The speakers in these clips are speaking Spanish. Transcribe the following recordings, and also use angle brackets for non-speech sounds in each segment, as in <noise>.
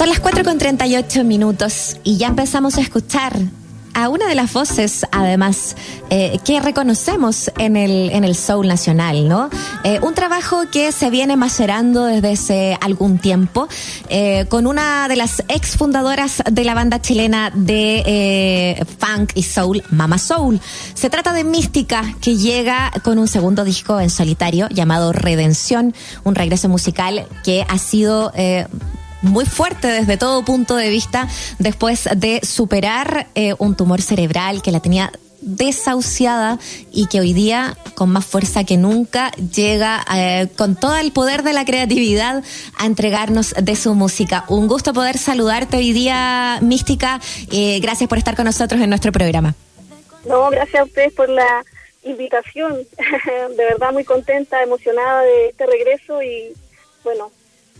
Son las 4 con 38 minutos y ya empezamos a escuchar a una de las voces, además, eh, que reconocemos en el, en el Soul Nacional, ¿no? Eh, un trabajo que se viene macerando desde hace algún tiempo, eh, con una de las ex fundadoras de la banda chilena de funk y soul, Mama Soul. Se trata de Mística, que llega con un segundo disco en solitario llamado Redención, un regreso musical que ha sido muy fuerte desde todo punto de vista después de superar eh, un tumor cerebral que la tenía desahuciada y que hoy día con más fuerza que nunca llega eh, con todo el poder de la creatividad a entregarnos de su música. Un gusto poder saludarte hoy día, Mística. Gracias por estar con nosotros en nuestro programa. No, gracias a ustedes por la invitación. <laughs> de verdad muy contenta, emocionada de este regreso y bueno,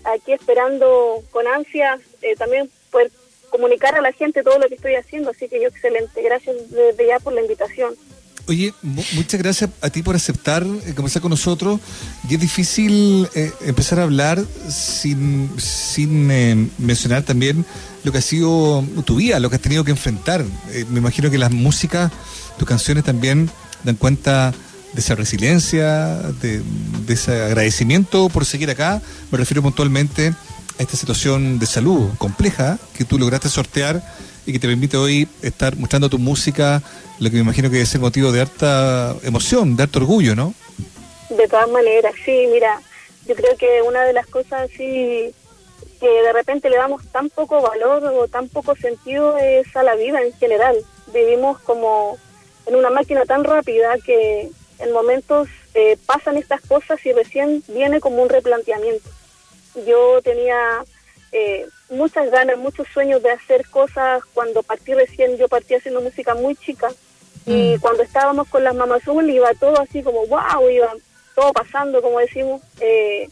aquí esperando con ansia eh, también poder comunicar a la gente todo lo que estoy haciendo, así que yo excelente, gracias desde ya por la invitación. Oye, muchas gracias a ti por aceptar eh, conversar con nosotros. Y es difícil eh, empezar a hablar sin, sin eh, mencionar también lo que ha sido tu vida, lo que has tenido que enfrentar. me imagino que las músicas, tus canciones también dan cuenta de esa resiliencia, de, ese agradecimiento por seguir acá. Me refiero puntualmente a esta situación de salud compleja que tú lograste sortear y que te permite hoy estar mostrando tu música, lo que me imagino que es el motivo de harta emoción, de harto orgullo, ¿no? De todas maneras, sí, mira, yo creo que una de las cosas así que de repente le damos tan poco valor o tan poco sentido es a la vida en general. Vivimos como en una máquina tan rápida que en momentos eh, pasan estas cosas y recién viene como un replanteamiento. Yo tenía eh, muchas ganas, muchos sueños de hacer cosas cuando partí recién, yo partí haciendo música muy chica y mm. cuando estábamos con las mamás iba todo así como wow, iba todo pasando, como decimos. Eh,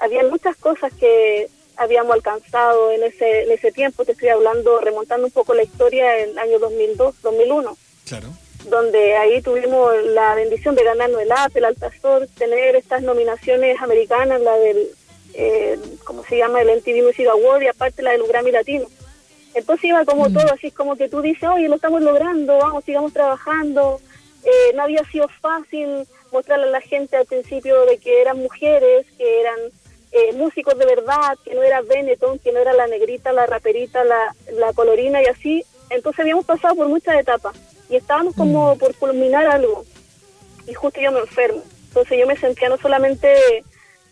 había muchas cosas que habíamos alcanzado en ese, en ese tiempo, te estoy hablando, remontando un poco la historia en el año 2002, 2001. Claro donde ahí tuvimos la bendición de ganarnos el Apple, el Altazor, tener estas nominaciones americanas, la del, eh, ¿cómo se llama?, el MTV Music Award y aparte la del Grammy Latino. Entonces iba como mm. todo, así como que tú dices, oye, lo estamos logrando, vamos, sigamos trabajando. Eh, no había sido fácil mostrarle a la gente al principio de que eran mujeres, que eran eh, músicos de verdad, que no era Benetton, que no era la negrita, la raperita, la, la colorina y así. Entonces habíamos pasado por muchas etapas y estábamos como mm. por culminar algo y justo yo me enfermo. Entonces yo me sentía no solamente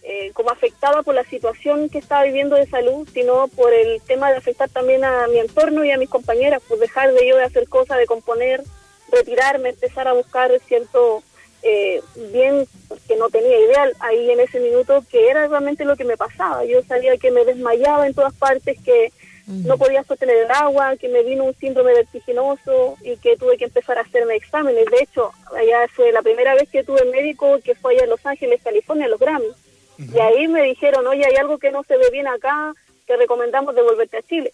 eh, como afectada por la situación que estaba viviendo de salud, sino por el tema de afectar también a mi entorno y a mis compañeras, por dejar de yo de hacer cosas, de componer, retirarme, empezar a buscar cierto eh, bien que no tenía idea ahí en ese minuto que era realmente lo que me pasaba. Yo sabía que me desmayaba en todas partes, que no podía sostener el agua, que me vino un síndrome vertiginoso y que tuve que empezar a hacerme exámenes. De hecho, allá fue la primera vez que tuve médico que fue allá en Los Ángeles, California, los Grammy. Y ahí me dijeron, oye, hay algo que no se ve bien acá, te recomendamos devolverte a Chile.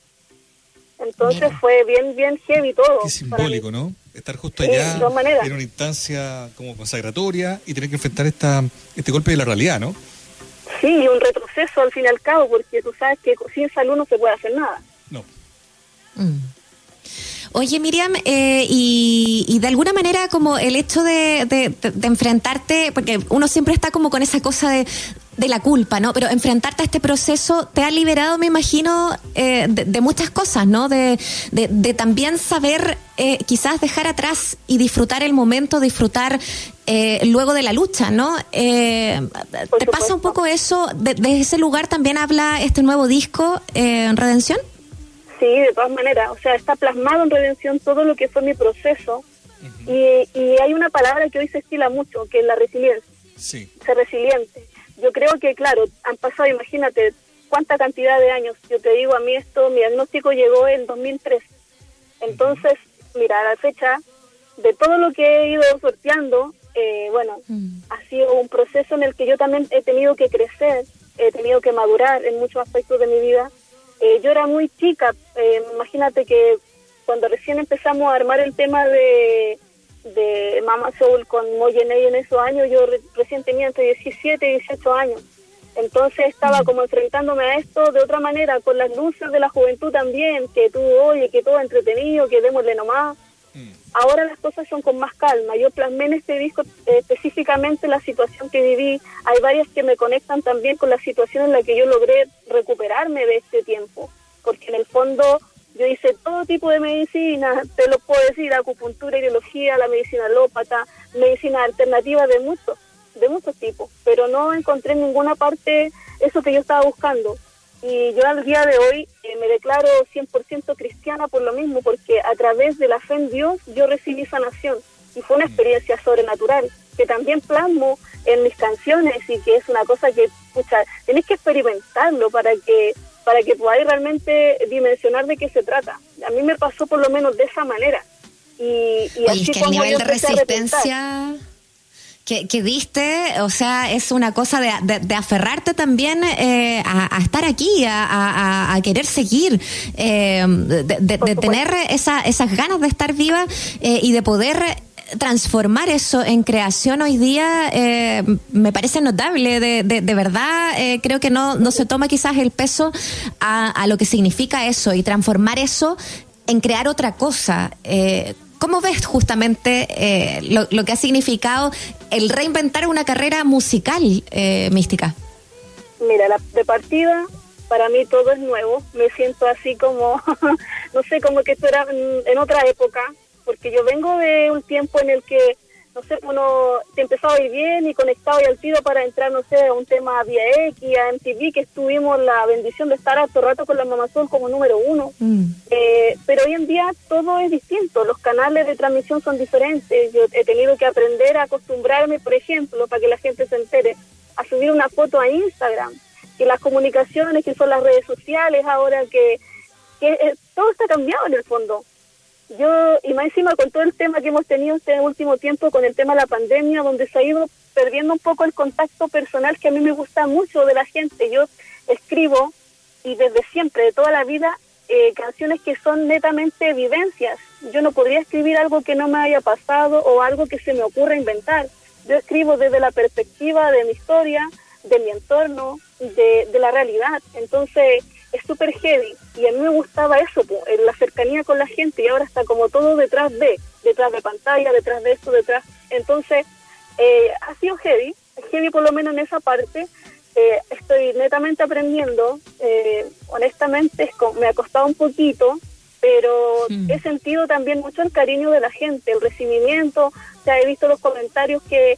Entonces fue bien, bien heavy todo. Qué simbólico, ¿no? Estar justo allá en una instancia como consagratoria y tener que enfrentar esta, este golpe de la realidad, ¿no? Sí, un retroceso al fin y al cabo, porque tú sabes que sin salud no se puede hacer nada. No. Mm. Oye, Miriam, eh, y, de alguna manera como el hecho de, enfrentarte, porque uno siempre está como con esa cosa de, de la culpa, ¿no? Pero enfrentarte a este proceso te ha liberado, me imagino, eh, de, muchas cosas, ¿no? De, también saber eh, quizás dejar atrás y disfrutar el momento, disfrutar eh, luego de la lucha, ¿no? ¿Te pasa un poco eso? ¿Desde ese lugar también habla este nuevo disco, en Redención? Sí, de todas maneras. O sea, está plasmado en Redención todo lo que fue mi proceso. y, y, hay una palabra que hoy se estila mucho, que es la resiliencia. Sí. Ser resiliente yo creo que, claro, han pasado, imagínate, cuánta cantidad de años. Yo te digo, a mí esto, mi diagnóstico llegó en 2003. Entonces, mira, a la fecha, de todo lo que he ido sorteando, eh, bueno, mm. ha sido un proceso en el que yo también he tenido que crecer, he tenido que madurar en muchos aspectos de mi vida. Eh, yo era muy chica, eh, imagínate que cuando recién empezamos a armar el tema de de Mama Soul con Moyenei en esos años, yo recién tenía entre 17 y 18 años. Entonces estaba como enfrentándome a esto de otra manera, con las luces de la juventud también, que tú, oye, que todo entretenido, que démosle nomás. Mm. Ahora las cosas son con más calma. Yo plasmé en este disco eh, específicamente la situación que viví. Hay varias que me conectan también con la situación en la que yo logré recuperarme de este tiempo. Porque en el fondo yo hice todo tipo de medicina, te lo puedo decir, acupuntura, ideología, la medicina alópata, medicina alternativa de muchos de muchos tipos, pero no encontré en ninguna parte eso que yo estaba buscando. Y yo al día de hoy eh, me declaro 100% cristiana por lo mismo, porque a través de la fe en Dios yo recibí sanación y fue una experiencia sobrenatural que también plasmo en mis canciones y que es una cosa que, pucha, tenés que experimentarlo para que para que podáis realmente dimensionar de qué se trata. A mí me pasó por lo menos de esa manera. Y, y así es que el nivel de resistencia que, que, diste, o sea, es una cosa de, de, aferrarte también eh, a, estar aquí, a, a, querer seguir, eh, de, tener esa, esas ganas de estar viva eh, y de poder transformar eso en creación hoy día eh, me parece notable. De, de, verdad, eh, creo que no, no se toma quizás el peso a, a, lo que significa eso y transformar eso en crear otra cosa. Eh, ¿Cómo ves justamente eh, lo, que ha significado el reinventar una carrera musical eh, mística? Mira, la, de partida, para mí todo es nuevo. Me siento así como, <laughs> no sé, como que esto era en otra época, porque yo vengo de un tiempo en el que no sé, uno te empezaba a ir bien y conectado y al tiro para entrar, no sé, a un tema vía X, a MTV, que estuvimos la bendición de estar todo rato con la Mamazón como número uno. Mm. Eh, pero hoy en día todo es distinto, los canales de transmisión son diferentes. Yo he tenido que aprender a acostumbrarme, por ejemplo, para que la gente se entere, a subir una foto a Instagram, que las comunicaciones, que son las redes sociales ahora, que, que eh, todo está cambiado en el fondo yo, y más encima con todo el tema que hemos tenido este último tiempo con el tema de la pandemia, donde se ha ido perdiendo un poco el contacto personal que a mí me gusta mucho de la gente. Yo escribo, y desde siempre, de toda la vida, eh, canciones que son netamente vivencias. Yo no podría escribir algo que no me haya pasado o algo que se me ocurra inventar. Yo escribo desde la perspectiva de mi historia, de mi entorno, de, de la realidad. Entonces, es súper heavy y a mí me gustaba eso, en la cercanía con la gente y ahora está como todo detrás de, detrás de pantalla, detrás de esto, detrás. Entonces, eh, ha sido heavy, heavy por lo menos en esa parte. Eh, estoy netamente aprendiendo, eh, honestamente me ha costado un poquito, pero mm. he sentido también mucho el cariño de la gente, el recibimiento, o sea, he visto los comentarios que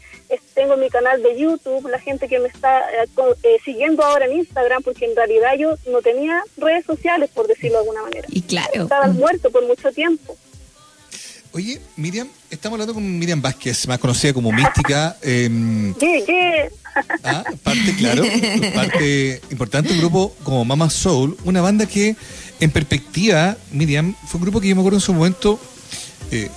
tengo en mi canal de YouTube, la gente que me está eh, eh, siguiendo ahora en Instagram, porque en realidad yo no tenía redes sociales, por decirlo de alguna manera. Y claro. Estaba muerto por mucho tiempo. Oye, Miriam, estamos hablando con Miriam Vázquez, más conocida como Mística. Eh, ¿Qué, Ah, parte, claro, <laughs> parte importante, un grupo como Mama Soul, una banda que en perspectiva, Miriam, fue un grupo que yo me acuerdo en su momento, eh,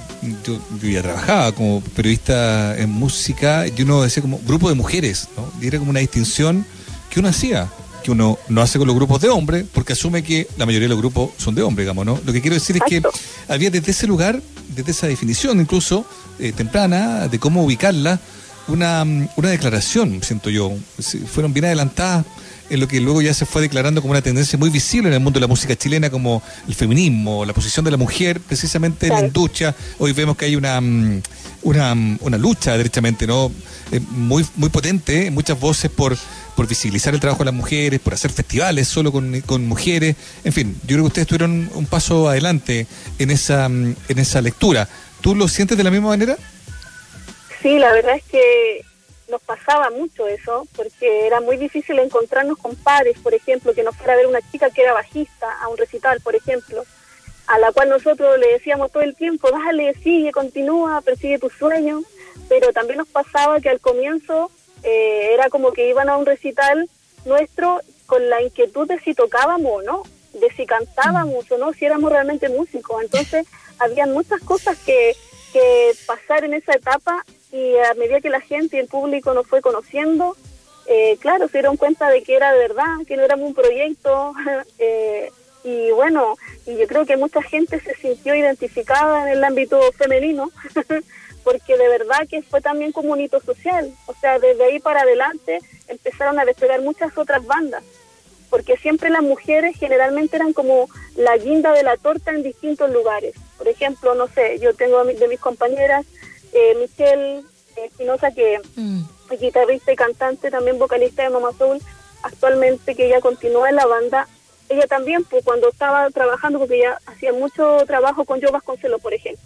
yo, ya trabajaba como periodista en música, y uno decía como grupo de mujeres, ¿no? Y era como una distinción que uno hacía, que uno no hace con los grupos de hombres, porque asume que la mayoría de los grupos son de hombres, digamos, ¿no? Lo que quiero decir es que había desde ese lugar, desde esa definición incluso eh, temprana, de cómo ubicarla, una, una declaración, siento yo. Fueron bien adelantadas en lo que luego ya se fue declarando como una tendencia muy visible en el mundo de la música chilena, como el feminismo, la posición de la mujer, precisamente en la industria. Hoy vemos que hay una, mm, una, mm, una lucha, derechamente, ¿no? Eh, muy, muy potente, muchas voces por, por visibilizar el trabajo de las mujeres, por hacer festivales solo con, con mujeres. En fin, yo creo que ustedes tuvieron un paso adelante en esa, mm, en esa lectura. ¿Tú lo sientes de la misma manera? Sí, la verdad es que nos pasaba mucho eso, porque era muy difícil encontrarnos con pares, por ejemplo, que nos fuera a ver una chica que era bajista a un recital, por ejemplo, a la cual nosotros le decíamos todo el tiempo, dale, sigue, continúa, persigue tus sueños, pero también nos pasaba que al comienzo eh, era como que iban a un recital nuestro con la inquietud de si tocábamos o no, de si cantábamos o no, si éramos realmente músicos. Entonces, había muchas cosas que, que pasar en esa etapa y a medida que la gente y el público nos fue conociendo, eh, claro, se dieron cuenta de que era de verdad, que no éramos un proyecto. <laughs> Eh, y bueno, y yo creo que mucha gente se sintió identificada en el ámbito femenino, <laughs> porque de verdad que fue también como un hito social. O sea, desde ahí para adelante empezaron a despegar muchas otras bandas, porque siempre las mujeres generalmente eran como la guinda de la torta en distintos lugares. Por ejemplo, no sé, yo tengo de mis compañeras, eh, Michelle Espinosa, que mm. es guitarrista y cantante, también vocalista de Mama Soul, actualmente que ella continúa en la banda. Ella también, pues cuando estaba trabajando, porque ella hacía mucho trabajo con Yo Vasconcelo, por ejemplo,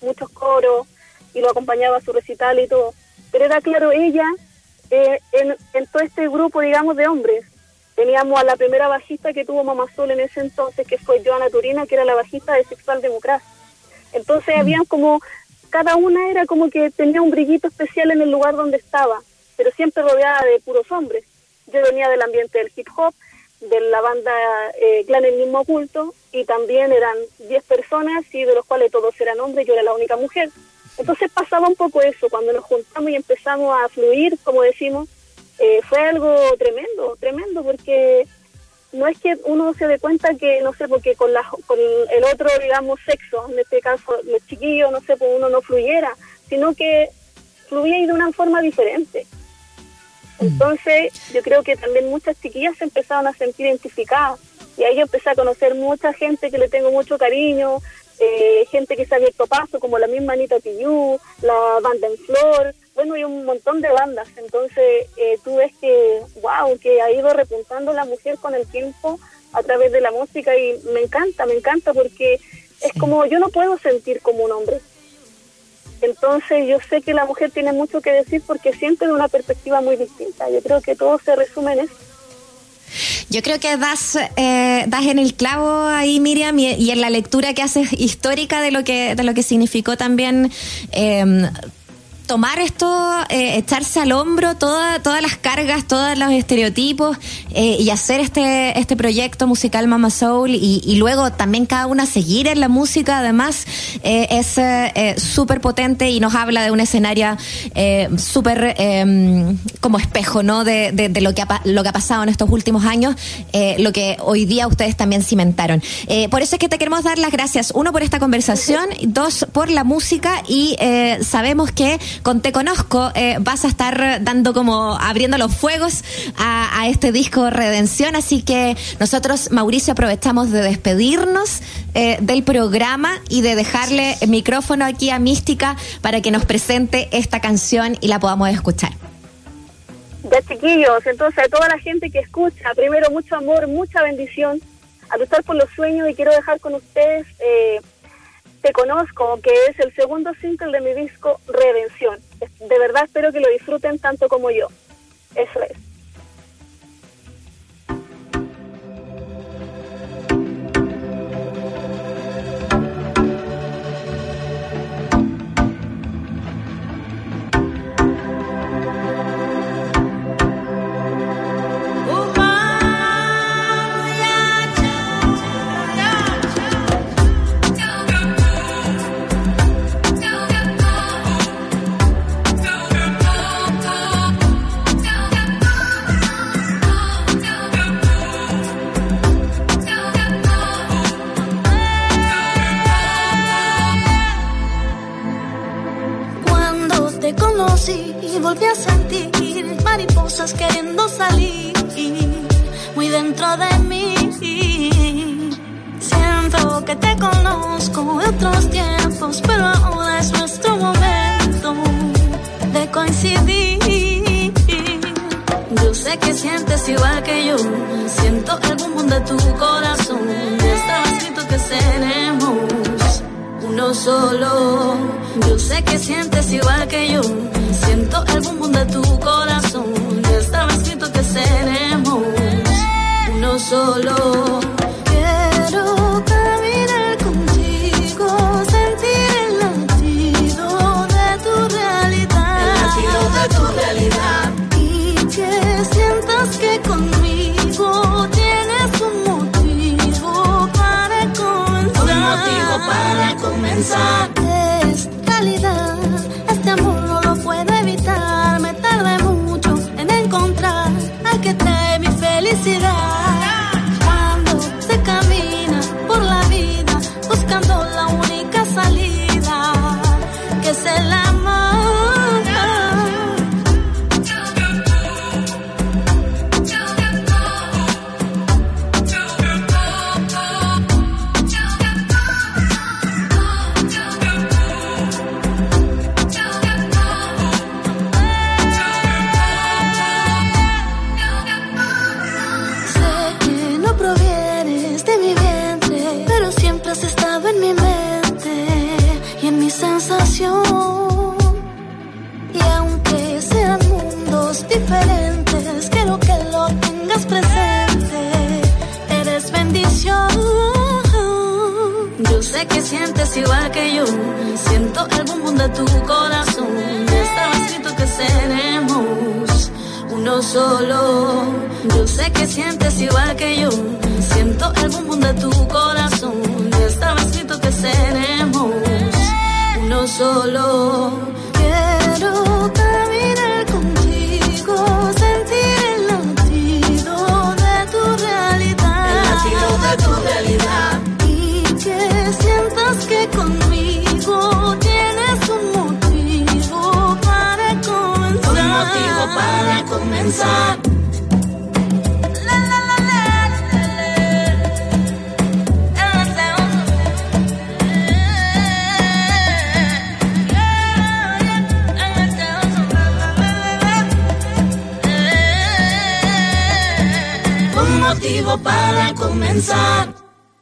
muchos coros, y lo acompañaba a su recital y todo. Pero era claro, ella, eh, en, en, todo este grupo, digamos, de hombres, teníamos a la primera bajista que tuvo Mamá Sol en ese entonces, que fue Joana Turina, que era la bajista de Sexual Democracia. Entonces mm. habían como, cada una era como que tenía un brillito especial en el lugar donde estaba, pero siempre rodeada de puros hombres. Yo venía del ambiente del hip hop, de la banda eh, Clan El Mismo Oculto, y también eran 10 personas, y de los cuales todos eran hombres, yo era la única mujer. Entonces pasaba un poco eso, cuando nos juntamos y empezamos a fluir, como decimos, eh, fue algo tremendo, tremendo, porque no es que uno se dé cuenta que, no sé, porque con, la, con el otro, digamos, sexo, en este caso los chiquillos, no sé, pues uno no fluyera, sino que fluía de una forma diferente. Mm. Entonces, yo creo que también muchas chiquillas se empezaron a sentir identificadas. Y ahí yo empecé a conocer mucha gente que le tengo mucho cariño, eh, gente que se ha abierto paso, como la misma Anita Tillú, la banda en Flor, bueno, hay un montón de bandas. Entonces, eh, tú ves que, wow, que ha ido repuntando la mujer con el tiempo a través de la música y me encanta, me encanta porque es como yo no puedo sentir como un hombre. Entonces yo sé que la mujer tiene mucho que decir porque siempre de una perspectiva muy distinta. Yo creo que todo se resume en eso. Yo creo que das, eh, das en el clavo ahí, Miriam, y, en la lectura que haces histórica de lo que, de lo que significó también eh, tomar esto, eh, echarse al hombro todas las cargas, todos los estereotipos eh, y hacer este, este proyecto musical Mama Soul y, luego también cada una seguir en la música, además, eh, es súper potente y nos habla de un escenario súper em, como espejo, ¿no? De, de, lo, que ha, lo que ha pasado en estos últimos años, lo que hoy día ustedes también cimentaron. por eso es que te queremos dar las gracias, uno, por esta conversación, dos, por la música y sabemos que con Te Conozco eh, vas a estar dando como abriendo los fuegos a, este disco Redención, así que nosotros, Mauricio, aprovechamos de despedirnos eh, del programa y de dejarle el micrófono aquí a Mística para que nos presente esta canción y la podamos escuchar. Ya chiquillos, entonces a toda la gente que escucha, primero mucho amor, mucha bendición, a luchar por los sueños y quiero dejar con ustedes eh, te conozco, que es el segundo single de mi disco Redención. De verdad espero que lo disfruten tanto como yo. Eso es. De mí. Siento que te conozco de otros tiempos, pero ahora es nuestro momento de coincidir. Yo sé que sientes igual que yo, siento el boom de tu corazón. Está escrito que seremos uno solo. Yo sé que sientes igual que yo Siento el boom de tu corazón. Estaba escrito que seremos solo. Quiero caminar contigo, sentir el latido de tu realidad. El latido de tu realidad. Y que sientas que conmigo tienes un motivo para comenzar. Un motivo para comenzar. Que yo. Siento el boom de tu corazón. Estaba escrito que seremos uno solo. Yo sé que sientes igual que yo. Siento el boom de tu corazón. Estaba escrito que seremos uno solo. Un motivo para comenzar.